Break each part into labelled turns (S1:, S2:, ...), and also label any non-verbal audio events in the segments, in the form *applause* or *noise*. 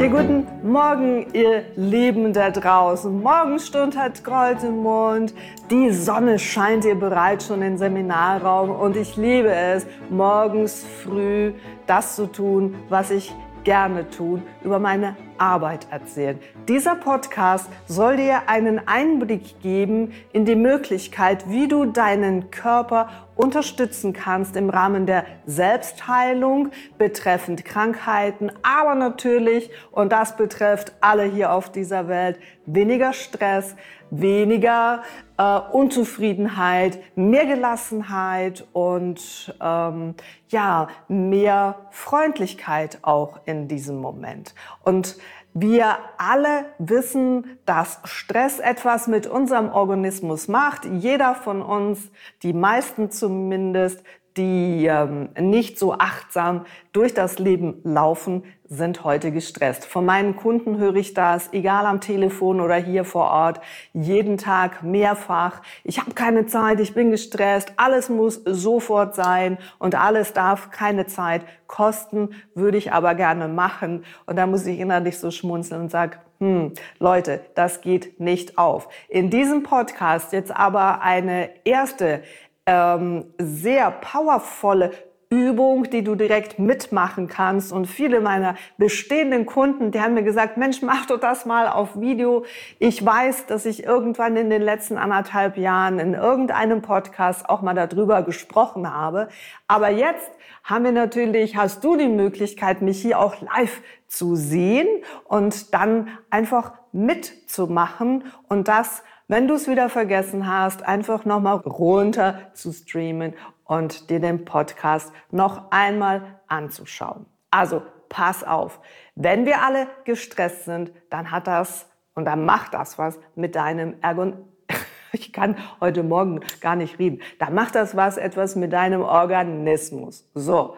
S1: Ihr guten Morgen, ihr Lieben da draußen. Morgenstund hat Gold im Mund. Die Sonne scheint ihr bereits schon im Seminarraum und ich liebe es, morgens früh das zu tun, was ich gerne tun, über meine Arbeit erzählen. Dieser Podcast soll dir einen Einblick geben in die Möglichkeit, wie du deinen Körper unterstützen kannst im Rahmen der Selbstheilung betreffend Krankheiten, aber natürlich, und das betrifft alle hier auf dieser Welt, weniger Stress, weniger äh, Unzufriedenheit, mehr Gelassenheit und ähm, ja, mehr Freundlichkeit auch in diesem Moment. Und wir alle wissen, dass Stress etwas mit unserem Organismus macht. Jeder von uns, die meisten zumindest, die ähm, nicht so achtsam durch das Leben laufen, sind heute gestresst. Von meinen Kunden höre ich das, egal am Telefon oder hier vor Ort, jeden Tag mehrfach. Ich habe keine Zeit, ich bin gestresst, alles muss sofort sein und alles darf keine Zeit kosten, würde ich aber gerne machen. Und da muss ich innerlich so schmunzeln und sage, hm, Leute, das geht nicht auf. In diesem Podcast jetzt aber eine erste ähm, sehr powervolle Übung, die du direkt mitmachen kannst. Und viele meiner bestehenden Kunden, die haben mir gesagt, Mensch, mach doch das mal auf Video. Ich weiß, dass ich irgendwann in den letzten anderthalb Jahren in irgendeinem Podcast auch mal darüber gesprochen habe. Aber jetzt haben wir natürlich, hast du die Möglichkeit, mich hier auch live zu sehen und dann einfach mitzumachen und das wenn du es wieder vergessen hast, einfach nochmal runter zu streamen und dir den Podcast noch einmal anzuschauen. Also pass auf, wenn wir alle gestresst sind, dann hat das und dann macht das was mit deinem Ergon *laughs* ich kann heute Morgen gar nicht reden. Da macht das was etwas mit deinem Organismus. So.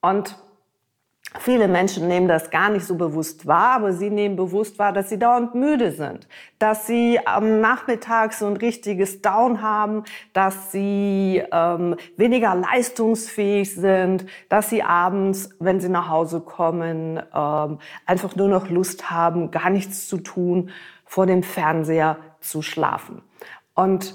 S1: Und Viele Menschen nehmen das gar nicht so bewusst wahr, aber sie nehmen bewusst wahr, dass sie dauernd müde sind, dass sie am Nachmittag so ein richtiges Down haben, dass sie ähm, weniger leistungsfähig sind, dass sie abends, wenn sie nach Hause kommen, ähm, einfach nur noch Lust haben, gar nichts zu tun, vor dem Fernseher zu schlafen. Und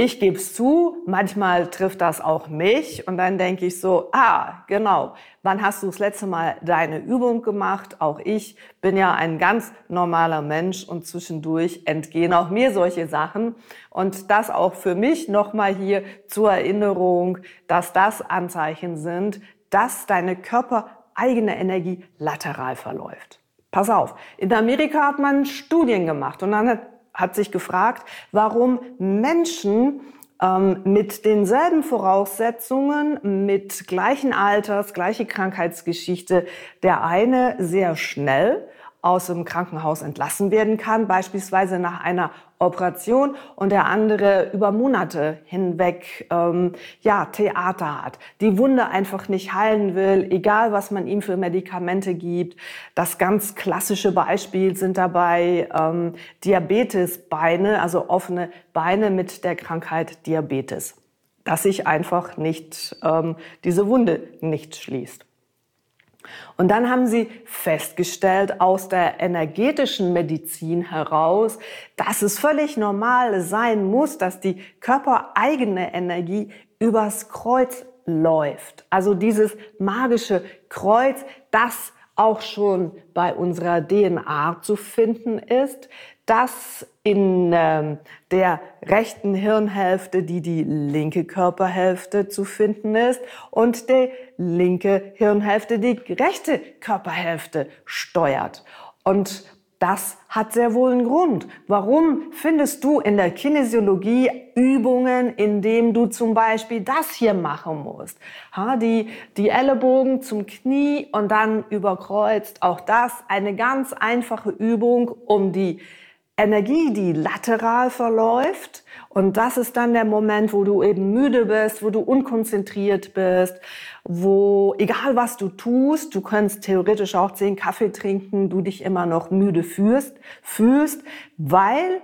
S1: ich gebe es zu, manchmal trifft das auch mich und dann denke ich so, ah, genau, wann hast du das letzte Mal deine Übung gemacht? Auch ich bin ja ein ganz normaler Mensch und zwischendurch entgehen auch mir solche Sachen. Und das auch für mich nochmal hier zur Erinnerung, dass das Anzeichen sind, dass deine körpereigene Energie lateral verläuft. Pass auf, in Amerika hat man Studien gemacht und dann hat hat sich gefragt, warum Menschen ähm, mit denselben Voraussetzungen, mit gleichen Alters, gleiche Krankheitsgeschichte, der eine sehr schnell aus dem Krankenhaus entlassen werden kann, beispielsweise nach einer Operation und der andere über Monate hinweg ähm, ja Theater hat, die Wunde einfach nicht heilen will, egal was man ihm für Medikamente gibt. Das ganz klassische Beispiel sind dabei ähm, Diabetesbeine, also offene Beine mit der Krankheit Diabetes, dass sich einfach nicht ähm, diese Wunde nicht schließt. Und dann haben sie festgestellt aus der energetischen Medizin heraus, dass es völlig normal sein muss, dass die körpereigene Energie übers Kreuz läuft. Also dieses magische Kreuz, das auch schon bei unserer DNA zu finden ist, das in ähm, der rechten Hirnhälfte, die die linke Körperhälfte zu finden ist, und die linke Hirnhälfte die rechte Körperhälfte steuert. Und das hat sehr wohl einen Grund. Warum findest du in der Kinesiologie Übungen, in denen du zum Beispiel das hier machen musst? Ha, die, die Ellenbogen zum Knie und dann überkreuzt. Auch das eine ganz einfache Übung, um die Energie, die lateral verläuft. Und das ist dann der Moment, wo du eben müde bist, wo du unkonzentriert bist, wo egal was du tust, du kannst theoretisch auch zehn Kaffee trinken, du dich immer noch müde fühlst, fühlst, weil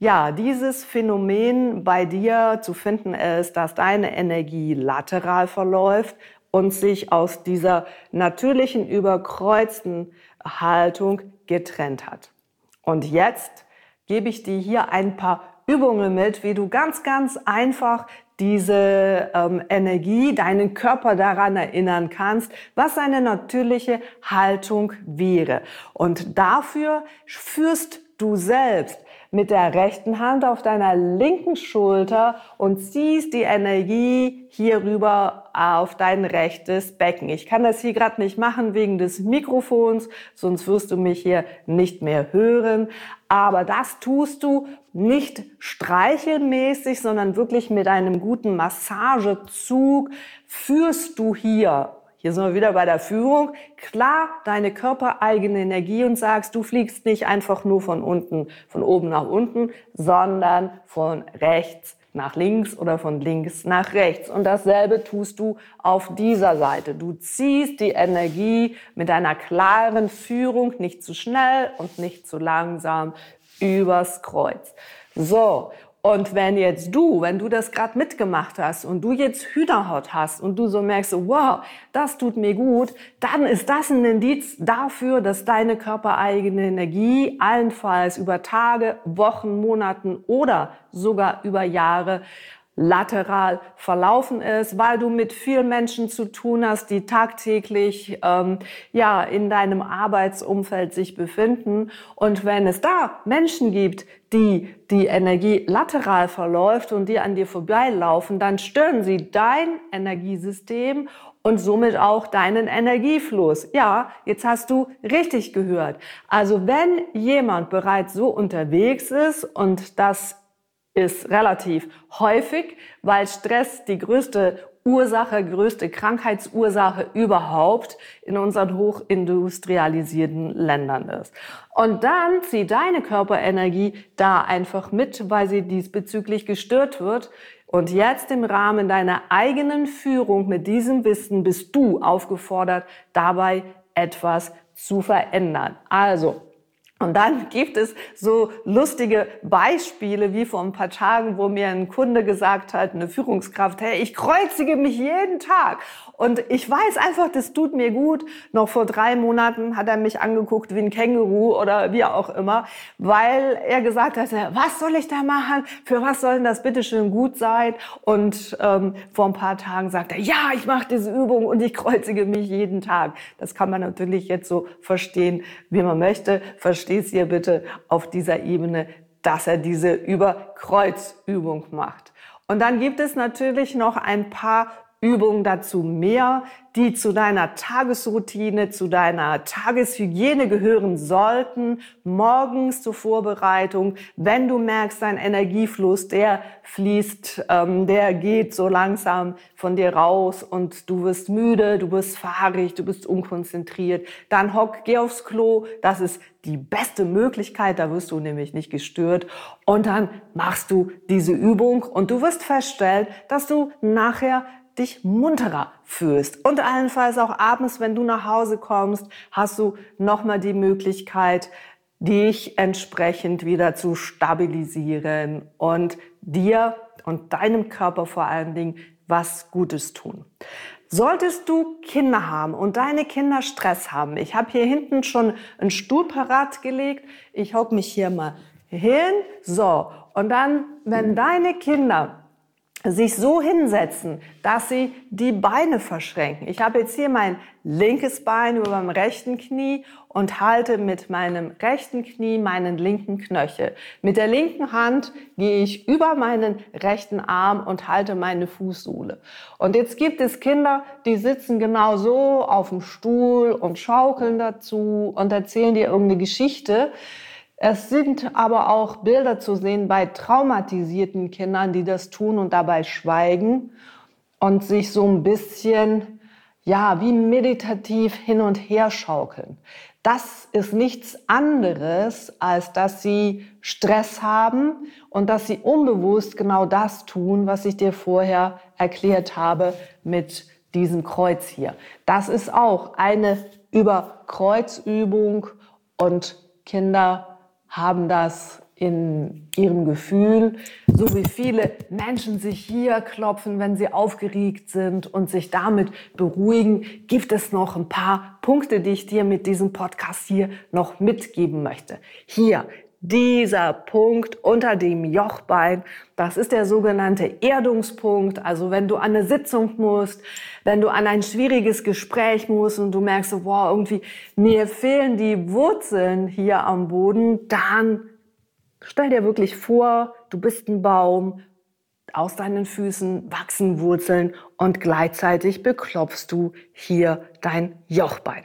S1: ja, dieses Phänomen bei dir zu finden ist, dass deine Energie lateral verläuft und sich aus dieser natürlichen überkreuzten Haltung getrennt hat. Und jetzt gebe ich dir hier ein paar Übungen mit, wie du ganz, ganz einfach diese ähm, Energie, deinen Körper daran erinnern kannst, was eine natürliche Haltung wäre. Und dafür führst du selbst mit der rechten Hand auf deiner linken Schulter und ziehst die Energie hier rüber auf dein rechtes Becken. Ich kann das hier gerade nicht machen wegen des Mikrofons, sonst wirst du mich hier nicht mehr hören. Aber das tust du nicht streichelmäßig, sondern wirklich mit einem guten Massagezug führst du hier hier sind wir wieder bei der Führung. Klar, deine körpereigene Energie und sagst, du fliegst nicht einfach nur von unten, von oben nach unten, sondern von rechts nach links oder von links nach rechts. Und dasselbe tust du auf dieser Seite. Du ziehst die Energie mit einer klaren Führung, nicht zu schnell und nicht zu langsam, übers Kreuz. So, und wenn jetzt du, wenn du das gerade mitgemacht hast und du jetzt Hühnerhaut hast und du so merkst, wow, das tut mir gut, dann ist das ein Indiz dafür, dass deine körpereigene Energie allenfalls über Tage, Wochen, Monaten oder sogar über Jahre lateral verlaufen ist, weil du mit vielen Menschen zu tun hast, die tagtäglich ähm, ja in deinem Arbeitsumfeld sich befinden. Und wenn es da Menschen gibt, die die Energie lateral verläuft und die an dir vorbeilaufen, dann stören sie dein Energiesystem und somit auch deinen Energiefluss. Ja, jetzt hast du richtig gehört. Also wenn jemand bereits so unterwegs ist und das ist relativ häufig, weil Stress die größte Ursache, größte Krankheitsursache überhaupt in unseren hochindustrialisierten Ländern ist. Und dann zieh deine Körperenergie da einfach mit, weil sie diesbezüglich gestört wird. Und jetzt im Rahmen deiner eigenen Führung mit diesem Wissen bist du aufgefordert, dabei etwas zu verändern. Also, und dann gibt es so lustige Beispiele wie vor ein paar Tagen, wo mir ein Kunde gesagt hat, eine Führungskraft, hey, ich kreuzige mich jeden Tag. Und ich weiß einfach, das tut mir gut. Noch vor drei Monaten hat er mich angeguckt wie ein Känguru oder wie auch immer, weil er gesagt hat, was soll ich da machen? Für was soll denn das bitte schön gut sein? Und ähm, vor ein paar Tagen sagt er, ja, ich mache diese Übung und ich kreuzige mich jeden Tag. Das kann man natürlich jetzt so verstehen, wie man möchte. Versteht es ihr bitte auf dieser Ebene, dass er diese Überkreuzübung macht. Und dann gibt es natürlich noch ein paar Übungen dazu mehr, die zu deiner Tagesroutine, zu deiner Tageshygiene gehören sollten, morgens zur Vorbereitung, wenn du merkst, dein Energiefluss, der fließt, ähm, der geht so langsam von dir raus und du wirst müde, du wirst fahrig, du bist unkonzentriert, dann hock, geh aufs Klo, das ist die beste Möglichkeit, da wirst du nämlich nicht gestört. Und dann machst du diese Übung und du wirst feststellen, dass du nachher dich munterer fühlst. Und allenfalls auch abends, wenn du nach Hause kommst, hast du nochmal die Möglichkeit, dich entsprechend wieder zu stabilisieren und dir und deinem Körper vor allen Dingen was Gutes tun. Solltest du Kinder haben und deine Kinder Stress haben, ich habe hier hinten schon einen Stuhl parat gelegt, ich hocke mich hier mal hin, so, und dann, wenn deine Kinder sich so hinsetzen, dass sie die Beine verschränken. Ich habe jetzt hier mein linkes Bein über meinem rechten Knie und halte mit meinem rechten Knie meinen linken Knöchel. Mit der linken Hand gehe ich über meinen rechten Arm und halte meine Fußsohle. Und jetzt gibt es Kinder, die sitzen genau so auf dem Stuhl und schaukeln dazu und erzählen dir irgendeine Geschichte. Es sind aber auch Bilder zu sehen bei traumatisierten Kindern, die das tun und dabei schweigen und sich so ein bisschen, ja, wie meditativ hin und her schaukeln. Das ist nichts anderes, als dass sie Stress haben und dass sie unbewusst genau das tun, was ich dir vorher erklärt habe mit diesem Kreuz hier. Das ist auch eine Überkreuzübung und Kinder haben das in ihrem Gefühl, so wie viele Menschen sich hier klopfen, wenn sie aufgeregt sind und sich damit beruhigen, gibt es noch ein paar Punkte, die ich dir mit diesem Podcast hier noch mitgeben möchte. Hier, dieser Punkt unter dem Jochbein, das ist der sogenannte Erdungspunkt. Also wenn du an eine Sitzung musst, wenn du an ein schwieriges Gespräch musst und du merkst, wow, irgendwie mir fehlen die Wurzeln hier am Boden, dann stell dir wirklich vor, du bist ein Baum, aus deinen Füßen wachsen Wurzeln und gleichzeitig beklopfst du hier dein Jochbein.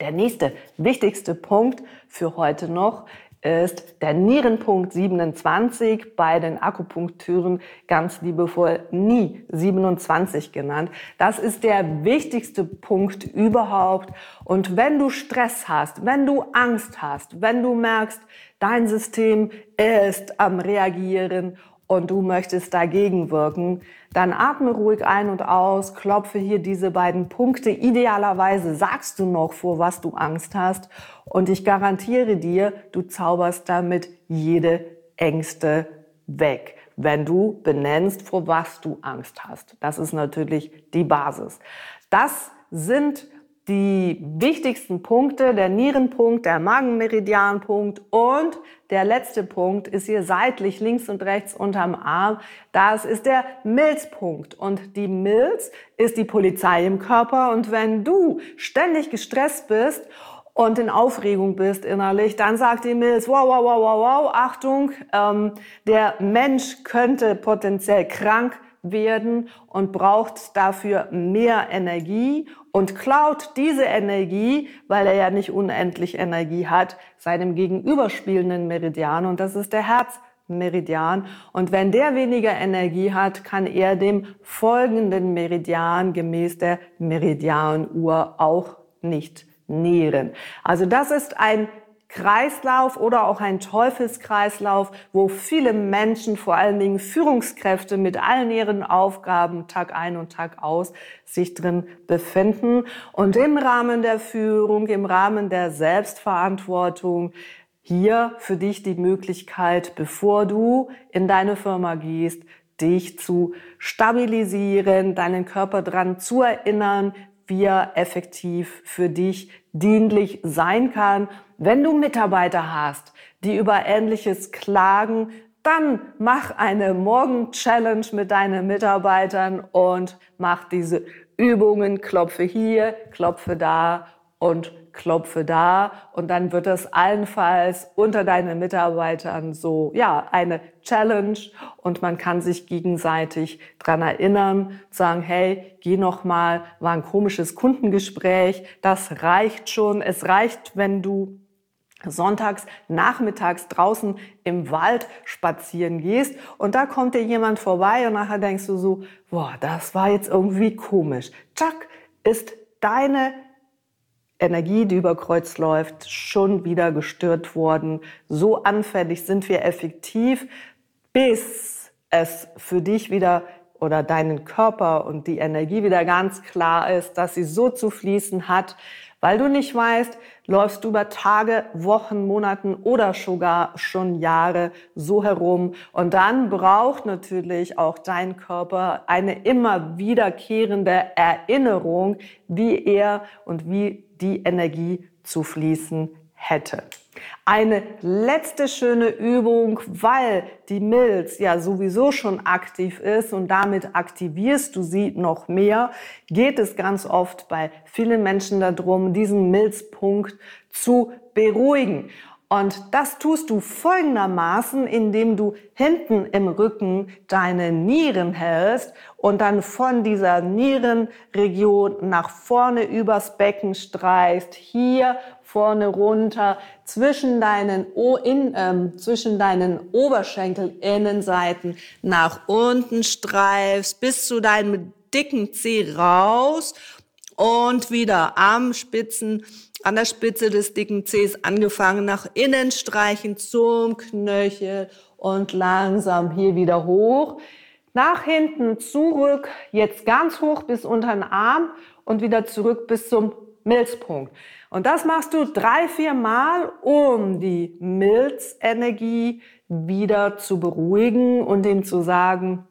S1: Der nächste wichtigste Punkt für heute noch ist der Nierenpunkt 27, bei den Akupunktüren ganz liebevoll nie 27 genannt. Das ist der wichtigste Punkt überhaupt. Und wenn du Stress hast, wenn du Angst hast, wenn du merkst, dein System ist am Reagieren und du möchtest dagegen wirken, dann atme ruhig ein und aus, klopfe hier diese beiden Punkte. Idealerweise sagst du noch, vor was du Angst hast. Und ich garantiere dir, du zauberst damit jede Ängste weg, wenn du benennst, vor was du Angst hast. Das ist natürlich die Basis. Das sind die wichtigsten Punkte, der Nierenpunkt, der Magenmeridianpunkt und der letzte Punkt ist hier seitlich links und rechts unterm Arm. Das ist der Milzpunkt. Und die Milz ist die Polizei im Körper. Und wenn du ständig gestresst bist und in Aufregung bist innerlich, dann sagt die Milz, wow, wow, wow, wow, wow, Achtung, ähm, der Mensch könnte potenziell krank werden und braucht dafür mehr Energie und klaut diese Energie, weil er ja nicht unendlich Energie hat, seinem gegenüberspielenden Meridian und das ist der Herzmeridian. Und wenn der weniger Energie hat, kann er dem folgenden Meridian gemäß der Meridianuhr auch nicht nähren. Also das ist ein Kreislauf oder auch ein Teufelskreislauf, wo viele Menschen, vor allen Dingen Führungskräfte mit allen ihren Aufgaben Tag ein und Tag aus sich drin befinden. Und im Rahmen der Führung, im Rahmen der Selbstverantwortung hier für dich die Möglichkeit, bevor du in deine Firma gehst, dich zu stabilisieren, deinen Körper dran zu erinnern, wie er effektiv für dich dienlich sein kann. Wenn du Mitarbeiter hast, die über Ähnliches klagen, dann mach eine Morgen-Challenge mit deinen Mitarbeitern und mach diese Übungen, klopfe hier, klopfe da und klopfe da und dann wird das allenfalls unter deinen Mitarbeitern so, ja, eine Challenge und man kann sich gegenseitig dran erinnern, sagen, hey, geh noch mal, war ein komisches Kundengespräch, das reicht schon, es reicht, wenn du sonntags nachmittags draußen im Wald spazieren gehst und da kommt dir jemand vorbei und nachher denkst du so, boah, das war jetzt irgendwie komisch. Zack, ist deine Energie, die über Kreuz läuft, schon wieder gestört worden. So anfällig sind wir effektiv, bis es für dich wieder oder deinen Körper und die Energie wieder ganz klar ist, dass sie so zu fließen hat, weil du nicht weißt, läufst du über Tage, Wochen, Monaten oder sogar schon Jahre so herum. Und dann braucht natürlich auch dein Körper eine immer wiederkehrende Erinnerung, wie er und wie die Energie zu fließen hätte. Eine letzte schöne Übung, weil die Milz ja sowieso schon aktiv ist und damit aktivierst du sie noch mehr, geht es ganz oft bei vielen Menschen darum, diesen Milzpunkt zu beruhigen. Und das tust du folgendermaßen, indem du hinten im Rücken deine Nieren hältst und dann von dieser Nierenregion nach vorne übers Becken streichst, hier vorne runter, zwischen deinen, o in, ähm, zwischen deinen Oberschenkelinnenseiten nach unten streifst, bis zu deinem dicken Zeh raus und wieder am Spitzen an der Spitze des dicken Zehs angefangen nach innen streichen zum Knöchel und langsam hier wieder hoch. Nach hinten zurück, jetzt ganz hoch bis unter den Arm und wieder zurück bis zum Milzpunkt. Und das machst du drei, vier Mal, um die Milzenergie wieder zu beruhigen und ihm zu sagen,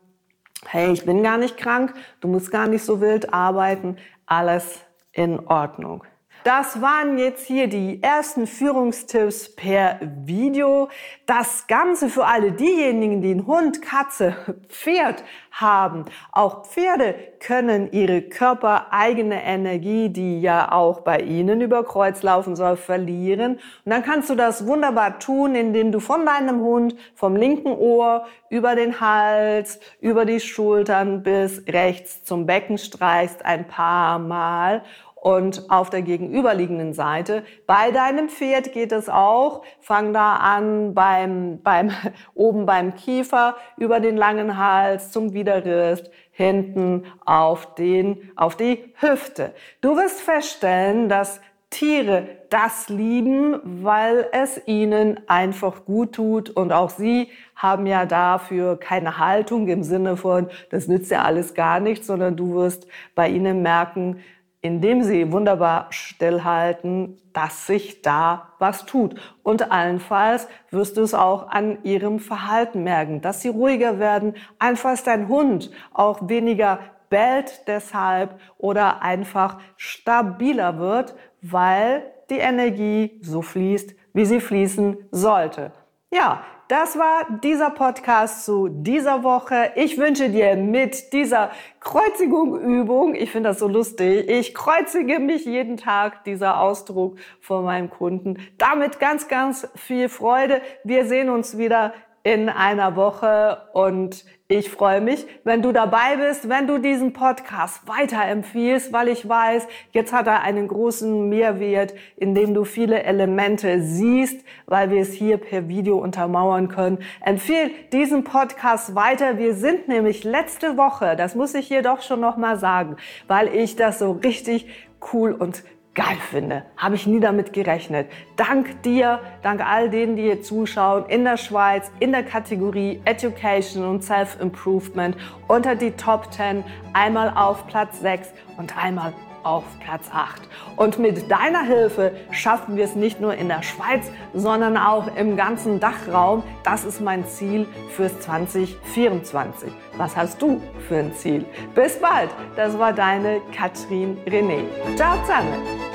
S1: hey, ich bin gar nicht krank, du musst gar nicht so wild arbeiten, alles in Ordnung. Das waren jetzt hier die ersten Führungstipps per Video. Das Ganze für alle diejenigen, die einen Hund, Katze, Pferd haben. Auch Pferde können ihre körpereigene Energie, die ja auch bei ihnen über Kreuz laufen soll, verlieren. Und dann kannst du das wunderbar tun, indem du von deinem Hund vom linken Ohr über den Hals, über die Schultern bis rechts zum Becken streichst ein paar Mal und auf der gegenüberliegenden Seite. Bei deinem Pferd geht es auch. Fang da an beim, beim, *laughs* oben beim Kiefer, über den langen Hals zum Widerrist, hinten auf den, auf die Hüfte. Du wirst feststellen, dass Tiere das lieben, weil es ihnen einfach gut tut und auch sie haben ja dafür keine Haltung im Sinne von, das nützt ja alles gar nichts, sondern du wirst bei ihnen merken, indem sie wunderbar stillhalten, dass sich da was tut. Und allenfalls wirst du es auch an ihrem Verhalten merken, dass sie ruhiger werden, einfach ist dein Hund auch weniger bellt deshalb oder einfach stabiler wird, weil die Energie so fließt, wie sie fließen sollte. Ja, das war dieser Podcast zu dieser Woche. Ich wünsche dir mit dieser Kreuzigung-Übung, ich finde das so lustig, ich kreuzige mich jeden Tag, dieser Ausdruck von meinem Kunden. Damit ganz, ganz viel Freude. Wir sehen uns wieder in einer Woche und ich freue mich, wenn du dabei bist, wenn du diesen Podcast weiterempfiehlst, weil ich weiß, jetzt hat er einen großen Mehrwert, indem du viele Elemente siehst, weil wir es hier per Video untermauern können. Empfehl diesen Podcast weiter. Wir sind nämlich letzte Woche, das muss ich hier doch schon noch mal sagen, weil ich das so richtig cool und geil finde. Habe ich nie damit gerechnet. Dank dir, dank all denen, die hier zuschauen, in der Schweiz, in der Kategorie Education und Self-Improvement unter die Top 10, einmal auf Platz 6 und einmal auf Platz 8. Und mit deiner Hilfe schaffen wir es nicht nur in der Schweiz, sondern auch im ganzen Dachraum. Das ist mein Ziel fürs 2024. Was hast du für ein Ziel? Bis bald. Das war deine Katrin René. Ciao zusammen.